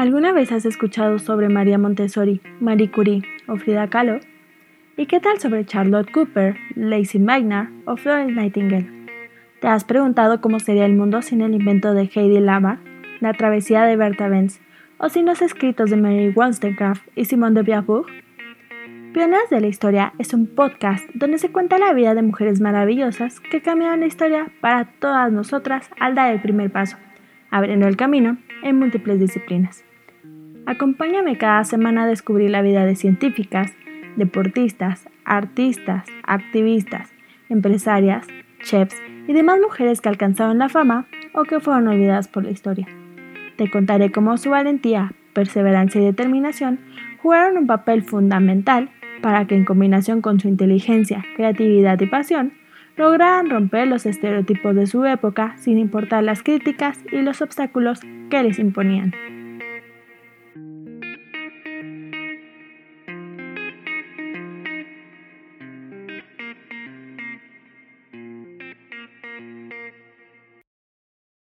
¿Alguna vez has escuchado sobre María Montessori, Marie Curie o Frida Kahlo? ¿Y qué tal sobre Charlotte Cooper, Lacey Maynard o Florence Nightingale? ¿Te has preguntado cómo sería el mundo sin el invento de Heidi Lamar, la travesía de Berta Benz o sin los escritos de Mary Wollstonecraft y Simone de Beauvoir? Pioneras de la Historia es un podcast donde se cuenta la vida de mujeres maravillosas que cambiaron la historia para todas nosotras al dar el primer paso, abriendo el camino en múltiples disciplinas. Acompáñame cada semana a descubrir la vida de científicas, deportistas, artistas, activistas, empresarias, chefs y demás mujeres que alcanzaron la fama o que fueron olvidadas por la historia. Te contaré cómo su valentía, perseverancia y determinación jugaron un papel fundamental para que en combinación con su inteligencia, creatividad y pasión, lograran romper los estereotipos de su época sin importar las críticas y los obstáculos que les imponían.